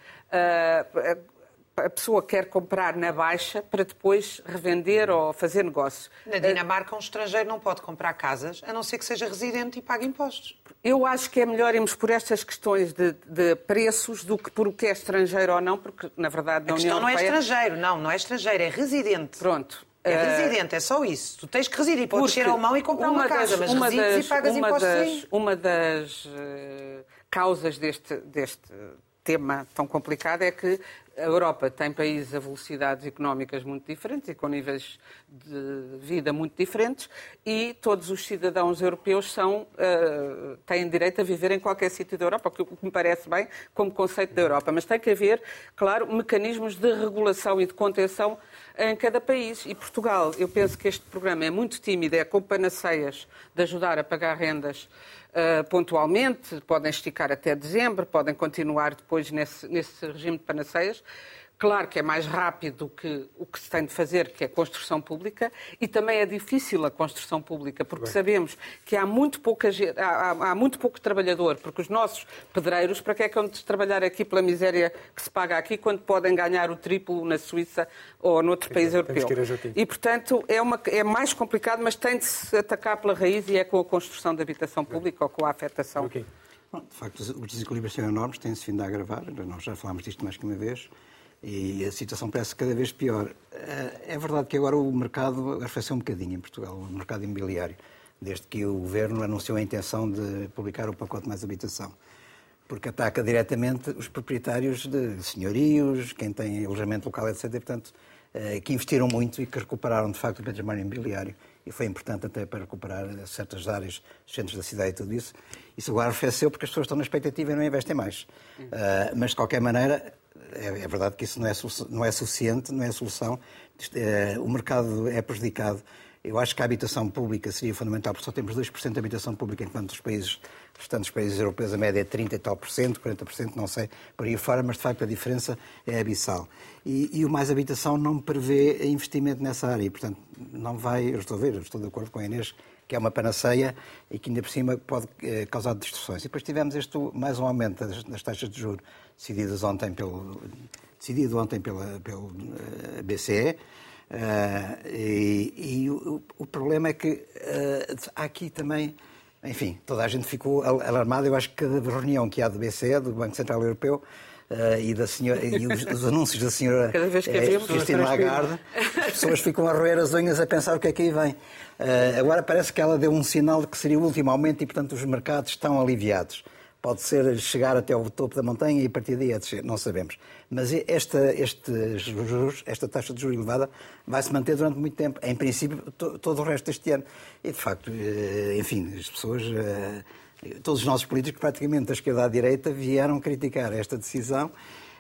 a pessoa quer comprar na baixa para depois revender ou fazer negócio. Na Dinamarca, um estrangeiro não pode comprar casas, a não ser que seja residente e pague impostos. Eu acho que é melhor irmos por estas questões de, de preços do que por o que é estrangeiro ou não, porque, na verdade, na a União Europeia... não é estrangeiro, não, não é estrangeiro, é residente. Pronto. É eh, residente, é só isso. Tu tens que residir, podes ser alemão e comprar uma, uma das, casa, mas uma resides das, e pagas uma impostos das, Uma das uh, causas deste, deste tema tão complicado é que a Europa tem países a velocidades económicas muito diferentes e com níveis de vida muito diferentes e todos os cidadãos europeus são, uh, têm direito a viver em qualquer sítio da Europa, o que me parece bem como conceito da Europa. Mas tem que haver, claro, mecanismos de regulação e de contenção em cada país. E Portugal, eu penso que este programa é muito tímido, é com panaceias de ajudar a pagar rendas uh, pontualmente, podem esticar até dezembro, podem continuar depois nesse, nesse regime de panaceias. Claro que é mais rápido do que o que se tem de fazer, que é a construção pública, e também é difícil a construção pública, porque Bem. sabemos que há muito, pouca, há, há, muito pouco trabalhador, porque os nossos pedreiros, para que é que vão trabalhar aqui pela miséria que se paga aqui, quando podem ganhar o triplo na Suíça ou noutro país europeu? E, portanto, é, uma, é mais complicado, mas tem de se atacar pela raiz e é com a construção da habitação pública ou com a afetação. Okay. Bom, de facto, os desequilíbrios são enormes, têm-se vindo a agravar, nós já falámos disto mais que uma vez e a situação parece cada vez pior. Eh, é verdade que agora o mercado arrefeceu um bocadinho em Portugal, o mercado imobiliário, desde que o Governo anunciou a intenção de publicar o pacote mais habitação. Porque ataca diretamente os proprietários de senhorios, quem tem alojamento local, etc. portanto, eh, que investiram muito e que recuperaram, de facto, o património imobiliário. E foi importante até para recuperar certas áreas, centros da cidade e tudo isso. Isso agora arrefeceu porque as pessoas estão na expectativa e não investem mais. Uh, mas, de qualquer maneira, é, é, verdade que isso não é, não é suficiente, não é solução. É, o mercado é prejudicado. Eu acho que a habitação pública seria fundamental, porque só temos 2% de habitação pública, enquanto os países, restantes países europeus a média é 30 e tal por cento, 40 por cento, não sei, por aí fora, mas de facto a diferença é abissal. E, e o Mais Habitação não prevê investimento nessa área, e portanto não vai, eu estou a ver, eu estou de acordo com a Inês, que é uma panaceia e que ainda por cima pode eh, causar destruções. E depois tivemos este, mais um aumento das, das taxas de juros decididas ontem pelo, decidido ontem pela, pelo uh, BCE. Uh, e, e o, o, problema é que uh, há aqui também, enfim, toda a gente ficou alarmada. Eu acho que cada reunião que há do BCE, do Banco Central Europeu, Uh, e, da senhora, e os, os, anúncios da senhora Cada vez que é, Cristina Lagarde, as pessoas ficam a roer as unhas a pensar o que é que aí vem. Uh, agora parece que ela deu um sinal de que seria o último aumento e, portanto, os mercados estão aliviados. Pode ser chegar até ao topo da montanha e a partir daí é descer, não sabemos. Mas esta, este juros, esta taxa de juros elevada vai se manter durante muito tempo. Em princípio, to, todo o resto deste ano. E, de facto, eh, enfim, as pessoas, eh, todos os nossos políticos, praticamente da esquerda à direita, vieram criticar esta decisão.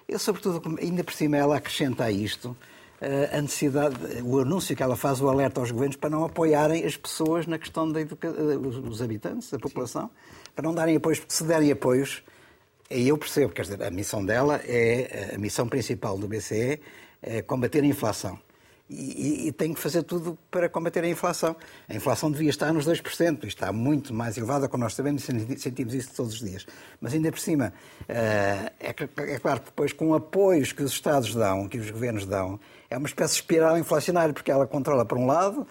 Eu, sobretudo, ainda por cima, ela acrescenta a isto eh, a necessidade, o anúncio que ela faz, o alerta aos governos para não apoiarem as pessoas na questão da educação, os habitantes, a população, para não darem apoios, porque se derem apoios, aí eu percebo, quer dizer, a missão dela é, a missão principal do BCE é combater a inflação. E, e, tem que fazer tudo para combater a inflação. A inflação devia estar nos 2%, e está muito mais elevada, como nós sabemos, sentimos isso todos os dias. Mas ainda por cima, eh, é, é claro que depois, com apoios que os Estados dão, que os governos dão, é uma espécie de espiral inflacionária, porque ela controla, por um lado,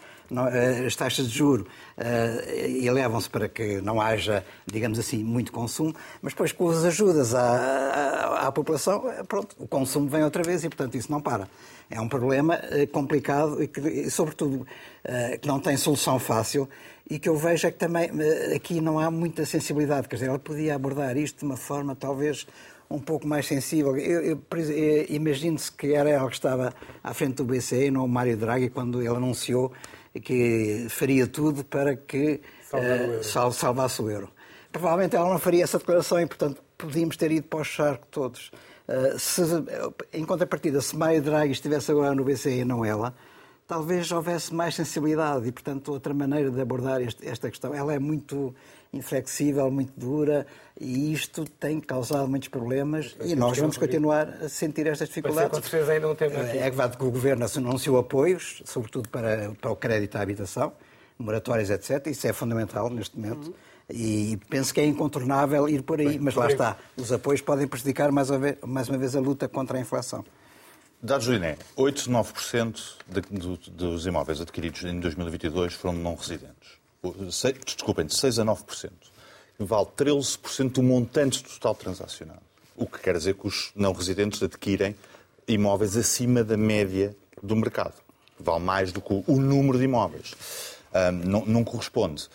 as taxas de juro uh, elevam-se para que não haja, digamos assim, muito consumo, mas depois com as ajudas à, à, à, população, eh, pronto, o consumo vem outra vez e, portanto, isso não para. É um problema complicado e, que, e sobretudo, que não tem solução fácil e que eu vejo é que também aqui não há muita sensibilidade. Quer dizer, ela podia abordar isto de uma forma talvez um pouco mais sensível. Eu, eu, eu Imagino-se que era ela que estava à frente do BCE, não o Mário Draghi, quando ele anunciou que faria tudo para que uh, salvasse o euro. Provavelmente ela não faria essa declaração e, portanto, podíamos ter ido para o charco todos. Uh, se, em contrapartida, se Maio Draghi estivesse agora no BCE e não ela, talvez houvesse mais sensibilidade e, portanto, outra maneira de abordar este, esta questão. Ela é muito inflexível, muito dura, e isto tem causado muitos problemas e nós vamos continuar a sentir estas dificuldades. Com ainda um tema aqui. É verdade que o Governo anunciou apoios, sobretudo para, para o crédito à habitação, moratórias, etc. Isso é fundamental neste momento. Uhum. E penso que é incontornável ir por aí, Bem, mas lá está. Os apoios podem prejudicar mais uma vez, mais uma vez a luta contra a inflação. Dados do INE, 8, 9% de, de, dos imóveis adquiridos em 2022 foram não residentes desculpem, de 6 a 9%, vale 13% do montante total transacionado. O que quer dizer que os não residentes adquirem imóveis acima da média do mercado. Vale mais do que o número de imóveis. Um, não, não corresponde.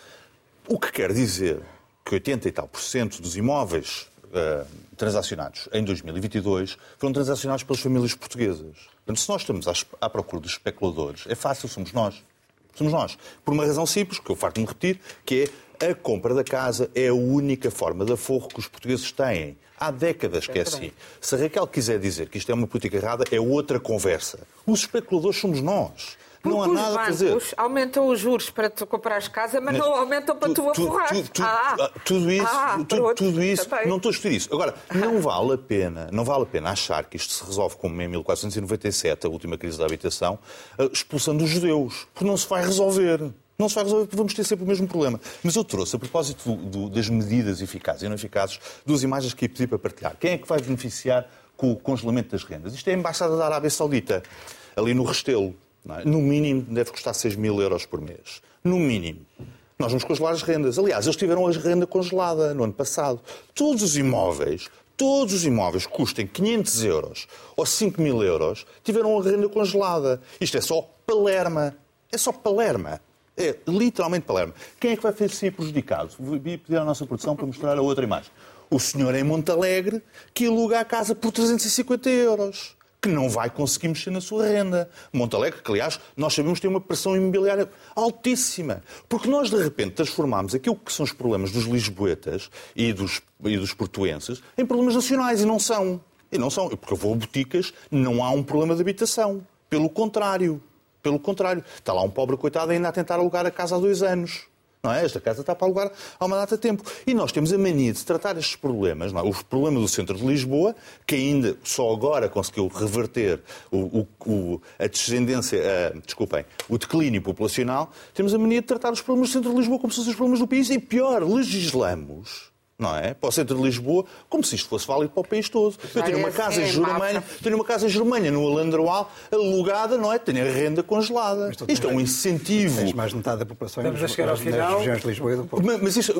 O que quer dizer que 80 e tal por cento dos imóveis uh, transacionados em 2022 foram transacionados pelas famílias portuguesas. Portanto, se nós estamos à, à procura dos especuladores, é fácil, somos nós. Somos nós. Por uma razão simples, que eu farto de me repetir, que é a compra da casa é a única forma de aforro que os portugueses têm. Há décadas que é assim. Se a Raquel quiser dizer que isto é uma política errada, é outra conversa. Os especuladores somos nós. Porque não há nada a fazer. aumentam os juros para tu comprares casa, mas, mas não aumentam para tu, tu aforrar. Tu, tu, ah, ah, tudo isso, ah, tu, tudo isso não estou a discutir isso. Agora, não vale a pena, não vale a pena achar que isto se resolve como em 1497, a última crise da habitação, eh, expulsando os judeus, porque não se vai resolver. Não se vai resolver porque vamos ter sempre o mesmo problema. Mas eu trouxe, a propósito do, do, das medidas eficazes e não eficazes, duas imagens que pedi para partilhar. Quem é que vai beneficiar com o congelamento das rendas? Isto é a Embaixada da Arábia Saudita, ali no Restelo. É? No mínimo deve custar 6 mil euros por mês. No mínimo. Nós vamos congelar as rendas. Aliás, eles tiveram a renda congelada no ano passado. Todos os imóveis, todos os imóveis que custem 500 euros ou 5 mil euros tiveram a renda congelada. Isto é só Palerma. É só Palerma. É literalmente Palerma. Quem é que vai ser prejudicado? Vou pedir à nossa produção para mostrar a outra imagem. O senhor em Montalegre que aluga a casa por 350 euros que não vai conseguir mexer na sua renda. Montalegre, que aliás nós sabemos que tem uma pressão imobiliária altíssima. Porque nós de repente transformamos aquilo que são os problemas dos lisboetas e dos, e dos portuenses em problemas nacionais e não são. E não são. Porque eu vou a boticas, não há um problema de habitação. Pelo contrário. Pelo contrário. Está lá um pobre coitado ainda a tentar alugar a casa há dois anos. Não é? Esta casa está para alugar há uma data de tempo. E nós temos a mania de tratar estes problemas, não é? os problemas do centro de Lisboa, que ainda só agora conseguiu reverter o, o, a descendência, desculpem, o declínio populacional, temos a mania de tratar os problemas do centro de Lisboa como se fossem os problemas do país e pior, legislamos não é? Para o centro de Lisboa, como se isto fosse válido para o país todo. Eu tenho uma casa em Germânia, tenho uma casa em Germânia, no Alandroal, alugada, não é? Tenho a renda congelada. Isto é um incentivo. Tens mais metade da população Estamos a chegar ao final. regiões de Lisboa e do Porto. Mas, mas isto,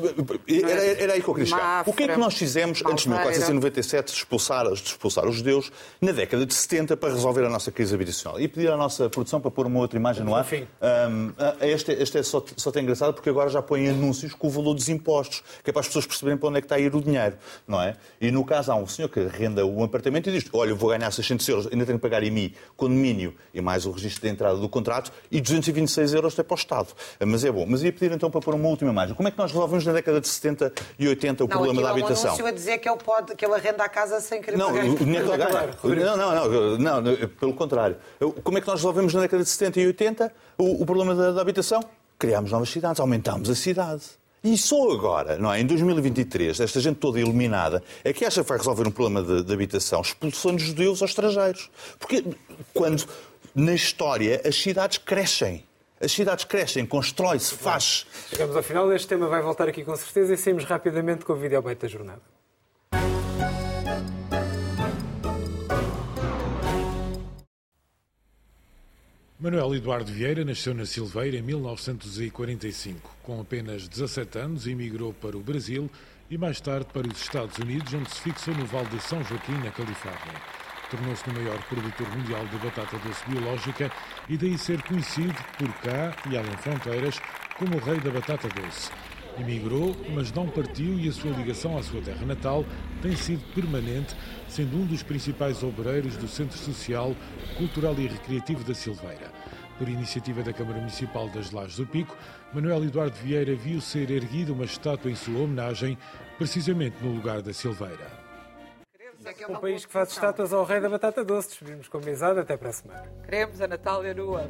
era, era aí que eu queria chegar. O que é que nós fizemos antes de 1497 de expulsar, de expulsar os judeus na década de 70 para resolver a nossa crise habitacional? E pedir à nossa produção para pôr uma outra imagem no ar. Um, este, este é só, só tem engraçado porque agora já põe anúncios com o valor dos impostos, que é para as pessoas perceberem para onde é que está a ir o dinheiro, não é? E no caso há um senhor que renda um apartamento e diz, olha, vou ganhar 600 euros, ainda tenho que pagar IMI, condomínio e mais o registro de entrada do contrato e 226 euros é para o Estado. Mas é bom. Mas ia pedir então para pôr uma última imagem. Como é que nós resolvemos na década de 70 e 80 o não, problema da habitação? Não, a dizer que ele, pode, que ele arrenda a casa sem querer não, pagar. O dinheiro que ele ganha. Não, não, não, não, pelo contrário. Como é que nós resolvemos na década de 70 e 80 o, o problema da, da habitação? Criámos novas cidades, aumentámos a cidade. E só agora, não é? em 2023, esta gente toda iluminada, é que acha que vai resolver um problema de, de habitação expulsando judeus aos estrangeiros. Porque quando, na história, as cidades crescem. As cidades crescem, constrói-se, faz. Chegamos ao final, este tema vai voltar aqui com certeza e saímos rapidamente com o vídeo ao da jornada. Manuel Eduardo Vieira nasceu na Silveira em 1945. Com apenas 17 anos, emigrou para o Brasil e mais tarde para os Estados Unidos, onde se fixou no Vale de São Joaquim, na Califórnia. Tornou-se o maior produtor mundial de batata doce biológica e daí ser conhecido por cá e além fronteiras como o rei da batata doce. Emigrou, mas não partiu e a sua ligação à sua terra natal tem sido permanente, sendo um dos principais obreiros do Centro Social, Cultural e Recreativo da Silveira. Por iniciativa da Câmara Municipal das Lajes do Pico, Manuel Eduardo Vieira viu ser erguida uma estátua em sua homenagem, precisamente no lugar da Silveira. Um país que faz estátuas ao rei da batata doce. Despedimos com mesada. Até para a semana. Queremos a Natália nua.